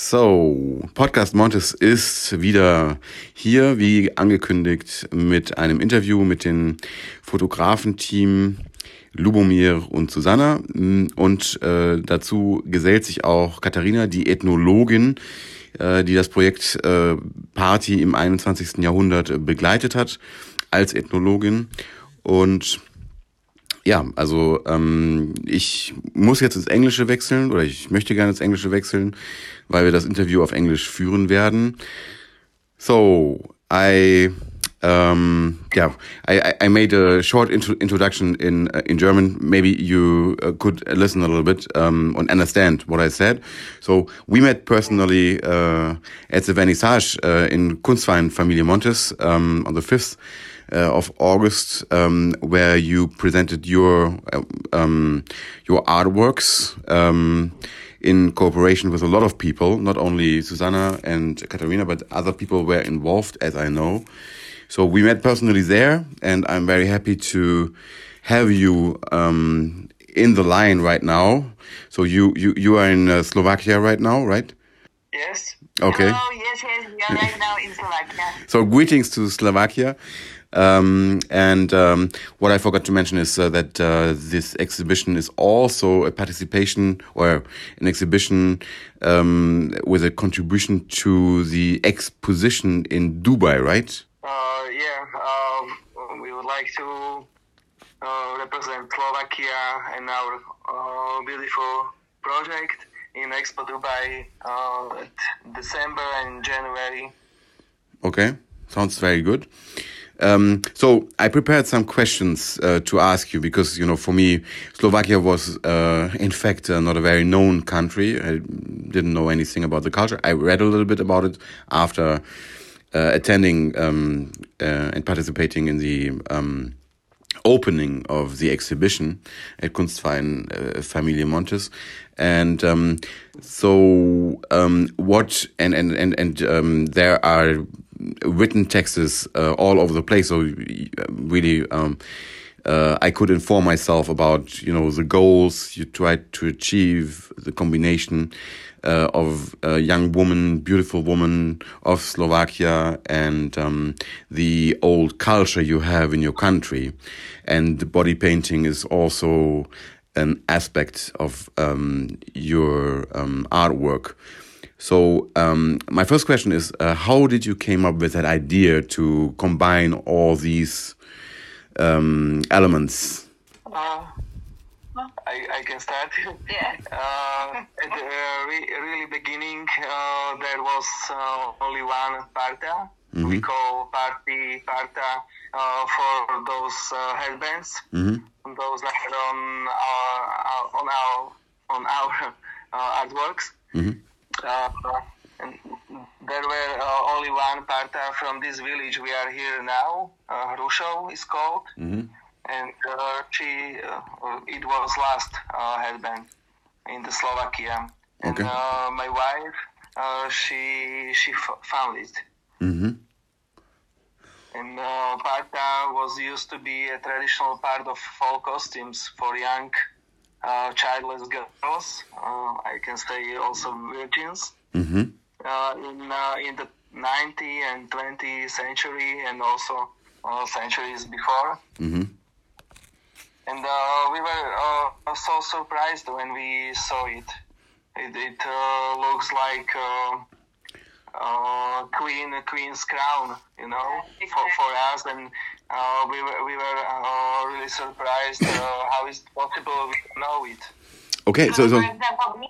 So, Podcast Montes ist wieder hier, wie angekündigt, mit einem Interview mit dem Fotografenteam Lubomir und Susanna. Und äh, dazu gesellt sich auch Katharina, die Ethnologin, äh, die das Projekt äh, Party im 21. Jahrhundert begleitet hat als Ethnologin. Und ja, also ähm, ich muss jetzt ins Englische wechseln oder ich möchte gerne ins Englische wechseln, weil wir das Interview auf Englisch führen werden. So, I um, yeah, I, I made a short intro introduction in uh, in German. Maybe you uh, could listen a little bit um, and understand what I said. So we met personally uh, at the Vernissage uh, in Kunstverein Familie Montes um, on the fifth uh, of August, um, where you presented your uh, um, your artworks um, in cooperation with a lot of people, not only Susanna and Katarina, but other people were involved, as I know. So we met personally there, and I'm very happy to have you um, in the line right now. So you you you are in uh, Slovakia right now, right? Yes. Okay. Hello, yes, yes, we are right now in Slovakia. So greetings to Slovakia. Um, and um, what I forgot to mention is uh, that uh, this exhibition is also a participation or an exhibition um, with a contribution to the exposition in Dubai, right? Uh, yeah, um, we would like to uh, represent Slovakia in our uh, beautiful project in Expo Dubai uh, at December and January. Okay, sounds very good. Um, so I prepared some questions uh, to ask you because you know for me Slovakia was uh, in fact uh, not a very known country. I didn't know anything about the culture. I read a little bit about it after uh, attending um, uh, and participating in the um, opening of the exhibition at Kunstverein uh, Familie Montes. And um, so, um, what and and and and um, there are written texts uh, all over the place. So, really, um, uh, I could inform myself about you know the goals you tried to achieve, the combination uh, of a young woman, beautiful woman of Slovakia, and um, the old culture you have in your country. And the body painting is also an aspect of um, your um, artwork. So um, my first question is, uh, how did you came up with that idea to combine all these um, elements? Uh, I, I can start. Yeah. Uh, at the re really beginning, uh, there was uh, only one parta. We call party parta uh, for those uh, headbands. Mhm. Those that are on our, our on our on our uh, artworks. Mhm. Uh, and there were uh, only one parta from this village we are here now. Uh, is called Mhm. and uh, she uh, it was last uh, headband in the Slovakia. And Okay. uh, my wife, uh, she she f- found it. Mhm. And uh, parta was used to be a traditional part of fall costumes for young uh, childless girls. Uh, I can say also virgins. Mhm. Uh, in uh, in the 19th and 20th century, and also uh, centuries before. Mhm. and uh, we were uh, so surprised when we saw it. It, it uh, looks like uh, uh, queen queen's crown, you know, for, for us, and uh, we were we were uh, really surprised uh, how is it possible we know it. Okay, so so for example, me,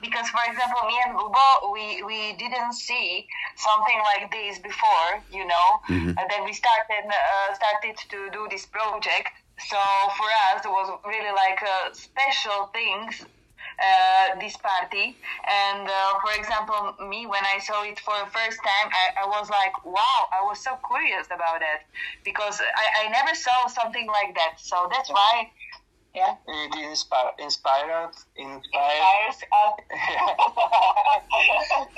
because for example, me and Ubo, we we didn't see something like this before, you know. And then we started uh, started to do this project. So for us, it was really like uh, special things. Uh, this party. And uh, for example me when i saw it for the first time I, I was like wow i was so curious about it. Because I, I never saw something like that. So that's why yeah. It inspired, inspired, inspired, inspires us.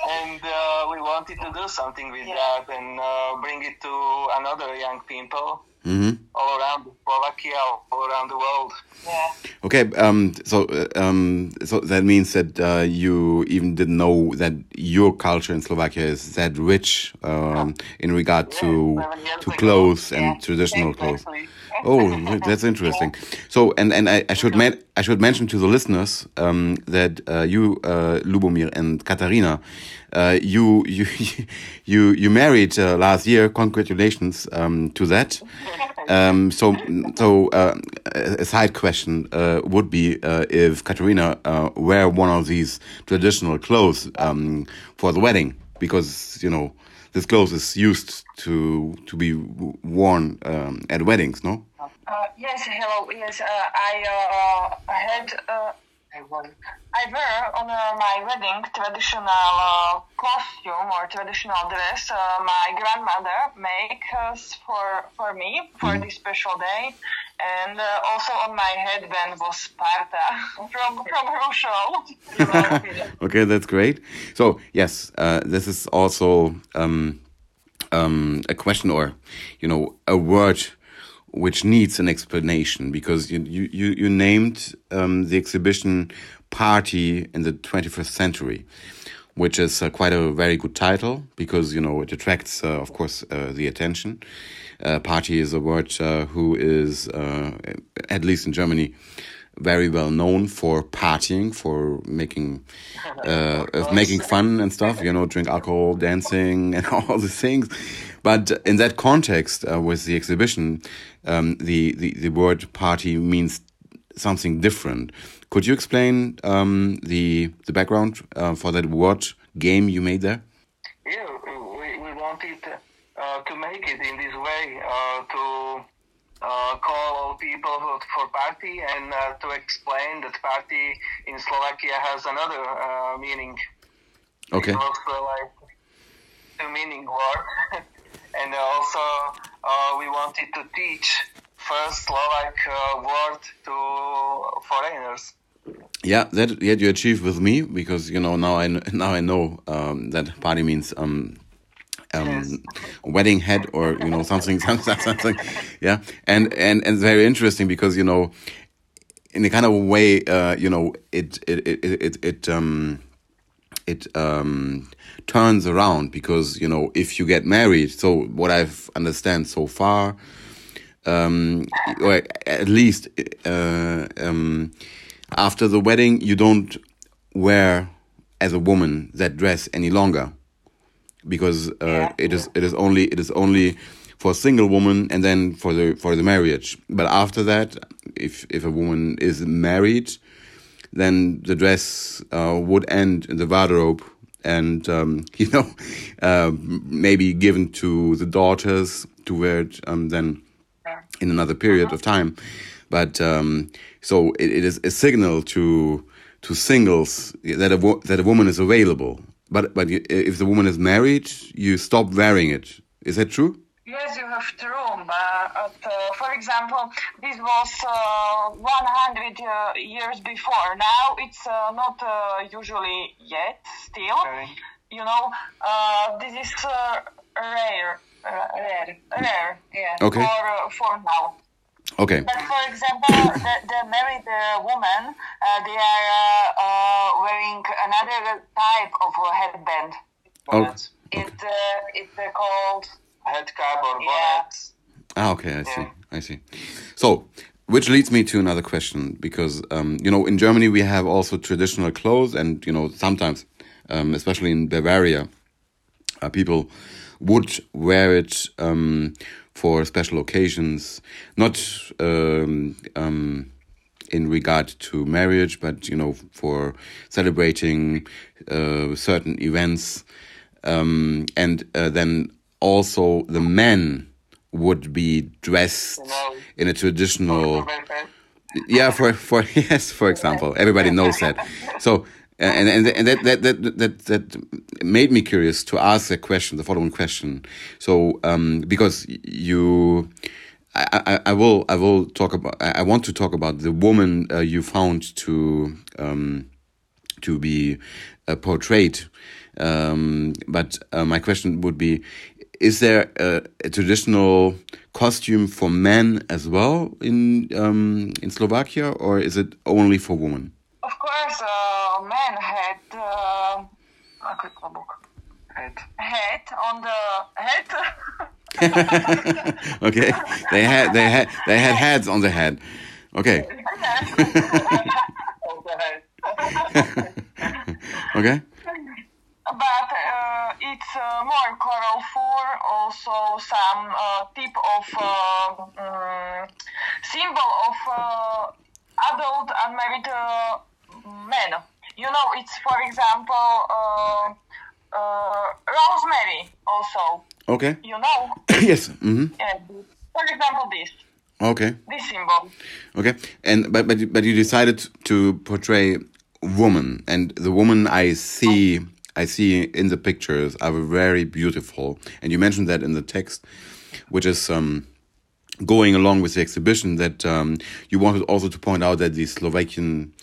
And uh, we wanted to do something with Yeah. that and uh, bring it to another young people Mhm. all around Slovakia Slovakia all around the world. Yeah. Okay, um, so uh, um, so that means that uh, you even didn't know that your culture in Slovakia is that rich um, in regard to seven to ago. clothes and Yeah, traditional clothes. Oh, that's interesting. So, and and I, I should men- I should mention to the listeners um, that uh, you, uh, Lubomir and Katarina, uh, you you you you married uh, last year. Congratulations um, to that. Um, so so uh, a side question uh, would be if Katarina wear one of these traditional clothes um, for the wedding because you know this clothes is used to to be worn um, at weddings, no? Uh, yes, hello. Yes, uh, I uh, I had uh, I. Wear on uh, my wedding traditional uh, costume or traditional dress. Uh, my grandmother makes for for me for this special day, and uh, also on my headband was Sparta from from Russia. okay, that's great. So yes, uh, this is also um, um, a question or you know a word which needs an explanation because you you you, you named um, the exhibition party in the 21st century which is uh, quite a very good title because you know it attracts uh, of course uh, the attention. Uh, party is a word uh, who is uh, at least in germany very well known for partying for making uh, of making fun and stuff you know drink alcohol dancing and all these things. But in that context uh, with the exhibition um, the, the the word party means something different could you explain um, the the background uh, for that word game you made there Yeah, we, we wanted uh, to make it in this way uh, to uh, call all people for, for party and uh, to explain that party in Slovakia has another uh, meaning. okay It was uh, like two meaning word, and also uh, we wanted to teach first Slovak uh, word to foreigners. Yeah, that yeah you achieved with me because you know now I now I know um, that party means um, um, Yes. wedding head or you know something something something yeah and and and it's very interesting because you know in a kind of way uh, you know it it it it, it um it um turns around because you know if you get married so what I've understand so far um, or at least uh, um, after the wedding, you don't wear as a woman that dress any longer because uh, Yeah. it is it is only it is only for a single woman and then for the for the marriage. But after that, if if a woman is married, then the dress uh, would end in the wardrobe and um, you know uh, maybe given to the daughters to wear it um, then in another period of time. But um, so it, it is a signal to to singles that a wo- that a woman is available. But but you- if the woman is married, you stop wearing it. Is that true? Yes, you have true. But uh, for example, this was uh, 100 uh, years before. Now it's uh, not uh, usually yet. Still, Okay. you know, uh, this is uh, rare, uh, rare, rare. Yeah. Okay. For uh, for now. Okay. But for example, the, the married uh, woman, uh, they are uh, uh, wearing another type of uh, headband. Oh, Bonnets. It uh, it's uh, called Headcap or Yeah. Ah, okay, I see. I see. So, which leads me to another question because um, you know in Germany we have also traditional clothes, and you know sometimes, um, especially in Bavaria, uh, people would wear it um, for special occasions, not um, um, in regard to marriage, but you know for celebrating uh, certain events, um, and uh, then also the men would be dressed in a traditional yeah for for yes for example. Everybody knows that. So and and, and that, that that that that made me curious to ask the question the following question so um because you I, I, I will I will talk about I want to talk about the woman uh, you found to um, to be uh, portrayed. Um, but uh, my question would be: is there a, a, traditional costume for men as well in um, in Slovakia, or is it only for women? Of course, uh, men had uh, head head on the head. okay, they had they had they had heads on the head. Okay. okay. But uh, it's uh, more colorful, also some uh, type of um, symbol of uh, adult unmarried uh, men. You know, it's for example rosemary also. Okay. You know. yes. Mm -hmm. for example, this. Okay. This symbol. Okay, and but but but you decided to portray woman, and the woman I see I see in the pictures are very beautiful, and you mentioned that in the text, which is um, going along with the exhibition. That um, you wanted also to point out that the Slovakian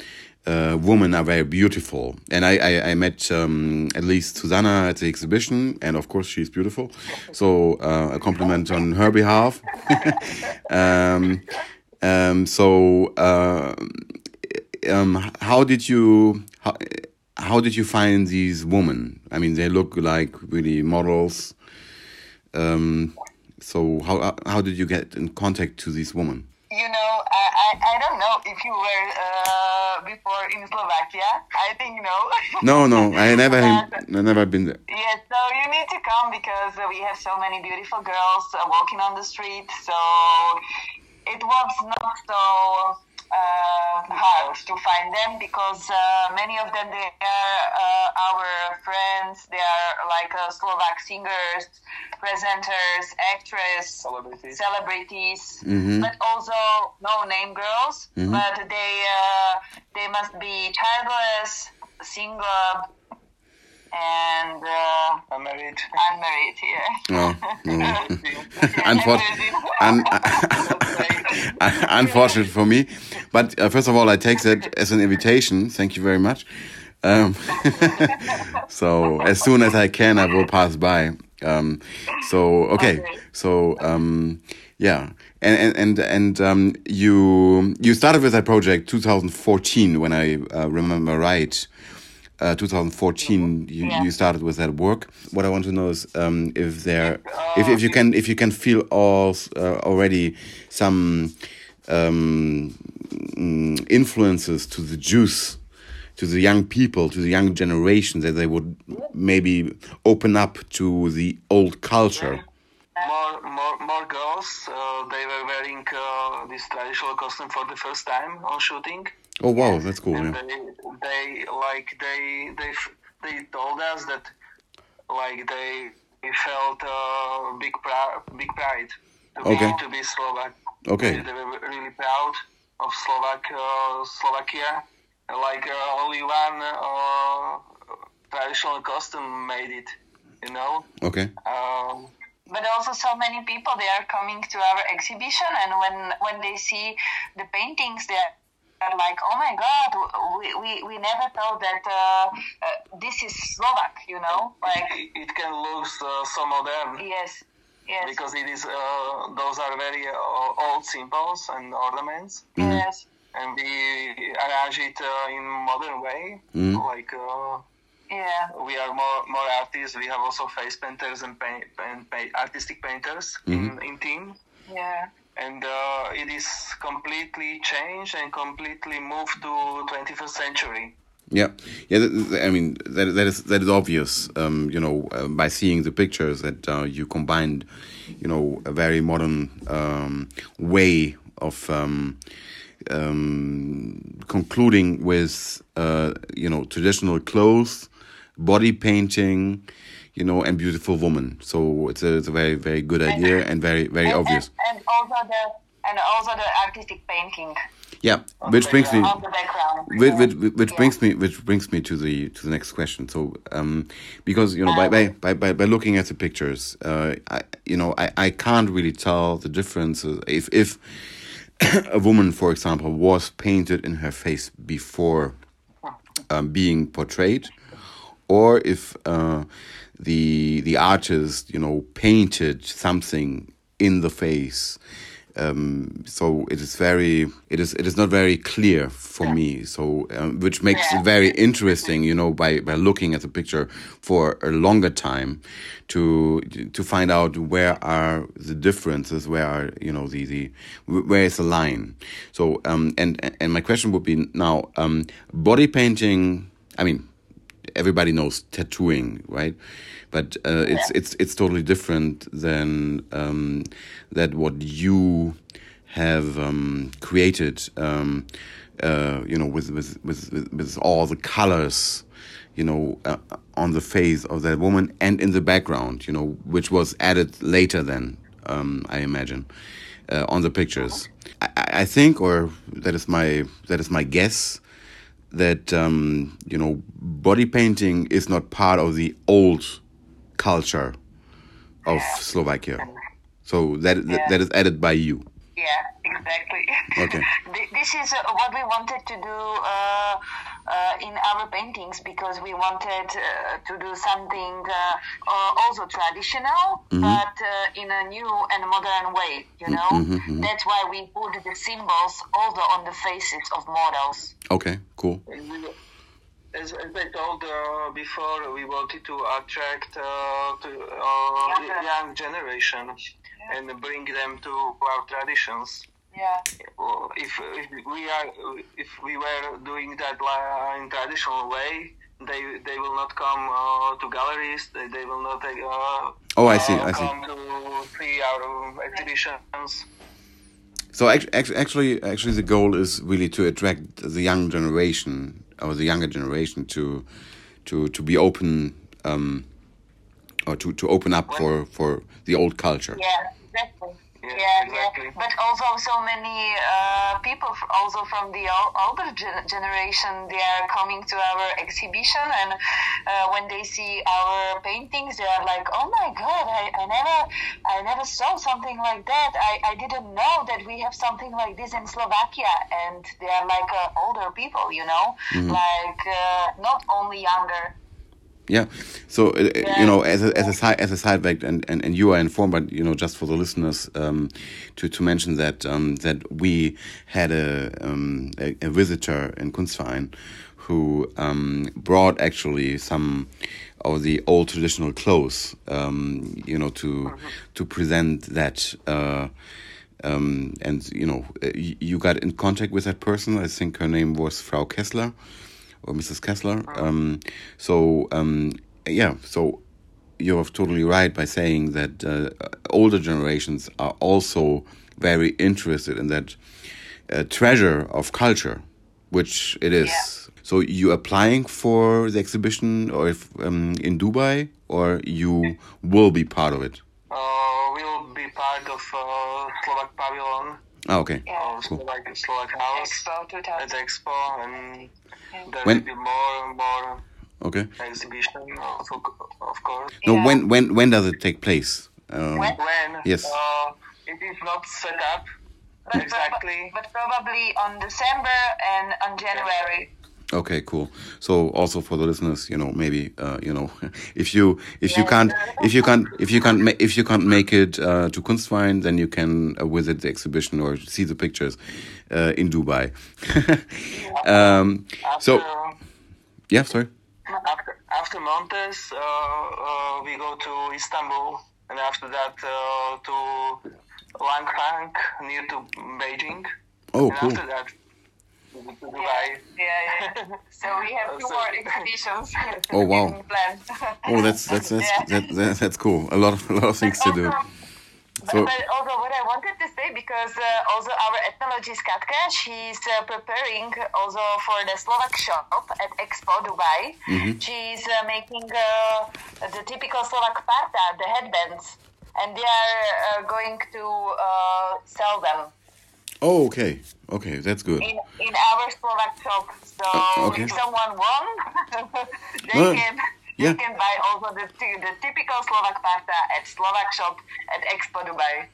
uh, women are very beautiful. And I, I, I met um, at least Susanna at the exhibition, and of course she's beautiful. So uh, a compliment on her behalf. um, um, so uh, um, how did you how, how did you find these women? I mean, they look like really models. Um, so how how did you get in contact to these women? You know, I, I, I don't know if you were uh, before in Slovakia. I think no. no, no, I never, I never been there. Yeah, so you need to come because we have so many beautiful girls uh, walking on the street. So it was not so uh, hard to find them because uh, many of them they are uh, our friends. They are like uh, Slovak singers, presenters, actresses, celebrities, celebrities mm-hmm. but also no name girls. Mm-hmm. But they uh, they must be childless, single, and uh, unmarried. Unmarried, yeah. Oh, Unfortunate, un unfortunate for me. But uh, first of all, I take that as an invitation. Thank you very much. Um, so as soon as I can, I will pass by. Um, so okay, so um, yeah, and and and, and um, you you started with that project 2014 when I uh, remember right uh, 2014 you, yeah. you started with that work what i want to know is um, if there if, if you can if you can feel all uh, already some um, mm, influences to the Jews to the young people to the young generation that they would maybe open up to the old culture more more more girls uh, they were wearing uh, this traditional costume for the first time on shooting Oh wow, that's cool. And yeah. they, they like they they they told us that like they felt uh, big pride, big pride to okay. be to be Slovak. Okay. They, they were really proud of Slovak uh, Slovakia. Like uh, only one uh, traditional costume made it, you know. Okay. Um, but also so many people they are coming to our exhibition and when when they see the paintings they are are like, oh my God, we, we, we never thought that uh, uh, this is Slovak, you know? Like It, it can look uh, so modern. Yes, yes. Because it is, uh, those are very uh, old symbols and ornaments. Mm-hmm. Yes. And we arrange it uh, in modern way, mm-hmm. like yeah. We are more more artists. We have also face painters and paint, and paint, artistic painters mm-hmm. in in team. Yeah and uh, it is completely changed and completely moved to 21st century. Yeah, yeah. I mean, that that is that is obvious. Um, you know, uh, by seeing the pictures that uh, you combined, you know, a very modern um, way of um, um concluding with, uh, you know, traditional clothes, body painting, you know, and beautiful woman. So it's a, it's a very very good idea and, and very very and, obvious. And, and, also the and also the artistic painting. Yeah, which brings me which, which, which yeah. brings me which brings me to the to the next question. So, um, because you know by by, by, by, by looking at the pictures, uh, I you know I, I can't really tell the difference if if a woman, for example, was painted in her face before um, being portrayed, or if uh, the the artist, you know, painted something in the face. Um, so it is very it is it is not very clear for yeah. me so um, which makes yeah. it very interesting you know by by looking at the picture for a longer time to to find out where are the differences where are you know the the where is the line so um and and my question would be now um body painting i mean everybody knows tattooing right but uh, it's it's it's totally different than um, that what you have um, created. Um, uh, you know, with, with with with all the colors, you know, uh, on the face of that woman and in the background, you know, which was added later. Then um, I imagine uh, on the pictures. I, I think, or that is my that is my guess that um, you know body painting is not part of the old culture of Slovakia. So that yeah. that is added by you. Yeah, exactly. Okay. this is uh, what we wanted to do uh, uh, in our paintings because we wanted uh, to do something uh, uh, also traditional, mm-hmm. but in a new and modern way. You know, mm-hmm, mm-hmm. that's why we put the symbols also on the faces of models. Okay, cool as, as I told uh, before, we wanted to attract uh, to, uh, young generation yeah. and bring them to our traditions. Yeah. If, if we are if we were doing that in traditional way, they they will not come uh, to galleries. They, they will not. Uh, oh, I see. I see. Come to see our exhibitions. So actually, actually, actually, the goal is really to attract the young generation or the younger generation to to to be open um, or to, to open up for, for the old culture. Yeah, exactly. Yeah, yeah, exactly. yeah. But also, so many uh, people, also from the older gen- generation, they are coming to our exhibition, and uh, when they see our paintings, they are like, "Oh my God, I, I never, I never saw something like that. I, I didn't know that we have something like this in Slovakia." And they are like uh, older people, you know, mm-hmm. like uh, not only younger. Yeah. So uh, yeah. you know, as a as a side as a side fact, and, and, and you are informed, but you know, just for the listeners, um, to to mention that um, that we had a, um, a, a visitor in Kunstverein who um, brought actually some of the old traditional clothes, um, you know, to mm -hmm. to present that. Uh, um, and you know, uh, you got in contact with that person. I think her name was Frau Kessler or Mrs. Kessler. Um, so um, yeah, so you're totally right by saying that uh, older generations are also very interested in that uh, treasure of culture, which it is. Yeah. So you applying for the exhibition, or if um, in Dubai, or you will be part of it? Uh, we'll be part of uh, Slovak Pavilion. Oh, okay. Yeah. Cool. Slovak, Slovak House. Expo 2000. At Expo, and there when? will be more and more okay. exhibition, of, of course. No, yeah. when when when does it take place? Um, when? when? Yes. Uh, it is not set up but exactly. but probably on December and on January. Okay, cool. So also for the listeners, you know, maybe uh, you know, if you if you can't if you can't if you can't if you can't make it uh, to Kunstverein, then you can uh, visit the exhibition or see the pictures uh, in Dubai. um, so, yeah, sorry. After after Montes, uh, uh, we go to Istanbul, and after that to Langfang near to Beijing. Oh, and cool. After that, yeah, yeah, yeah. So we have two more expeditions. Oh wow! oh, that's that's that's, yeah. that, that, that's cool. A lot of a lot of things to do. So, but, also, what I wanted to say, because uh, also our ethnologist Katka, she's uh, preparing also for the Slovak shop at Expo Dubai. Mm-hmm. She's uh, making uh, the typical Slovak parta, the headbands, and they are uh, going to uh, sell them. Oh, okay. Okay, that's good. In, in our Slovak shop. So uh, okay. if someone wants, they uh, can yeah. they can buy also the, the typical Slovak parta at Slovak shop at Expo Dubai.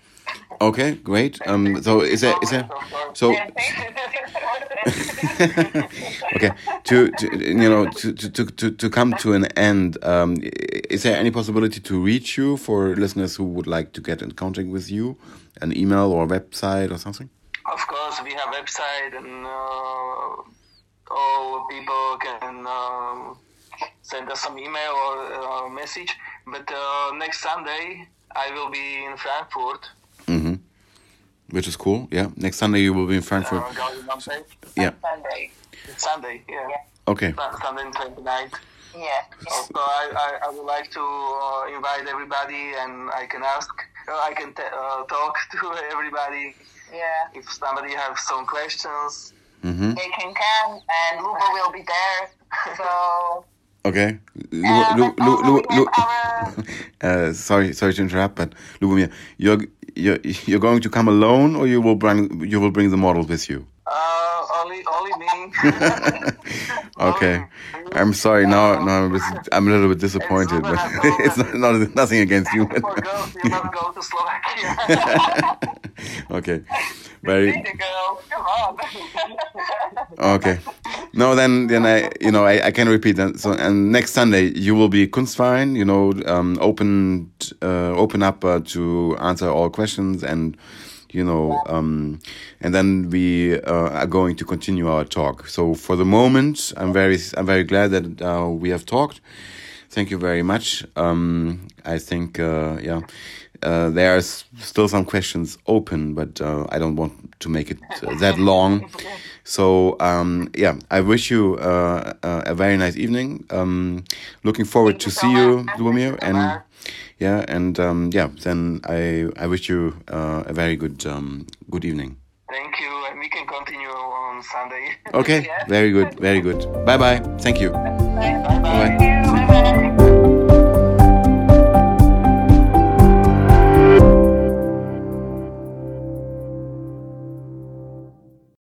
Okay, great. Um, so is that is that so? okay, to, to you know to, to to to come to an end, um, is there any possibility to reach you for listeners who would like to get in contact with you, an email or website or something? Of course, we have website and uh, all people can um, send us some email or uh, message. But uh, next Sunday I will be in Frankfurt. Mm-hmm. Which is cool. Yeah. Next Sunday you will be in Frankfurt. Uh, yeah. Sunday. Sunday. Yeah. Okay. Sunday 29th. Yeah. So I, I, I would like to uh, invite everybody, and I can ask, I can t- uh, talk to everybody. Yeah. If somebody has some questions. Mm-hmm. They can come, and Lubo will be there. So. Okay. Lu, Uh, Lu, Lu, also Lu, Lu, uh, sorry, sorry to interrupt, but Lubomir, you're you're you're going to come alone, or you will bring you will bring the models with you? Uh, only, only me. Okay. I'm sorry. No, now I'm, just, I'm a little bit disappointed, but it's not, not nothing against you. For girls, you must go to Slovakia. okay. Very Need to go. Come on. okay. No, then then I you know I, I can repeat that. So and next Sunday you will be Kunstverein. You know, um, open uh, open up uh, to answer all questions and you know um, and then we uh, are going to continue our talk. So for the moment, I'm very I'm very glad that uh, we have talked. Thank you very much. Um, I think uh, yeah. Uh, there are still some questions open, but uh, I don't want to make it uh, that long. So um, yeah, I wish you uh, uh, a very nice evening. Um, looking forward Thank to see you, much. And. Yeah, and um, yeah, then I I wish you uh, a very good um, good evening. Thank you, and we can continue on Sunday. Okay, Yeah. very good, very good. Bye bye. Thank you. Bye. Bye. Bye.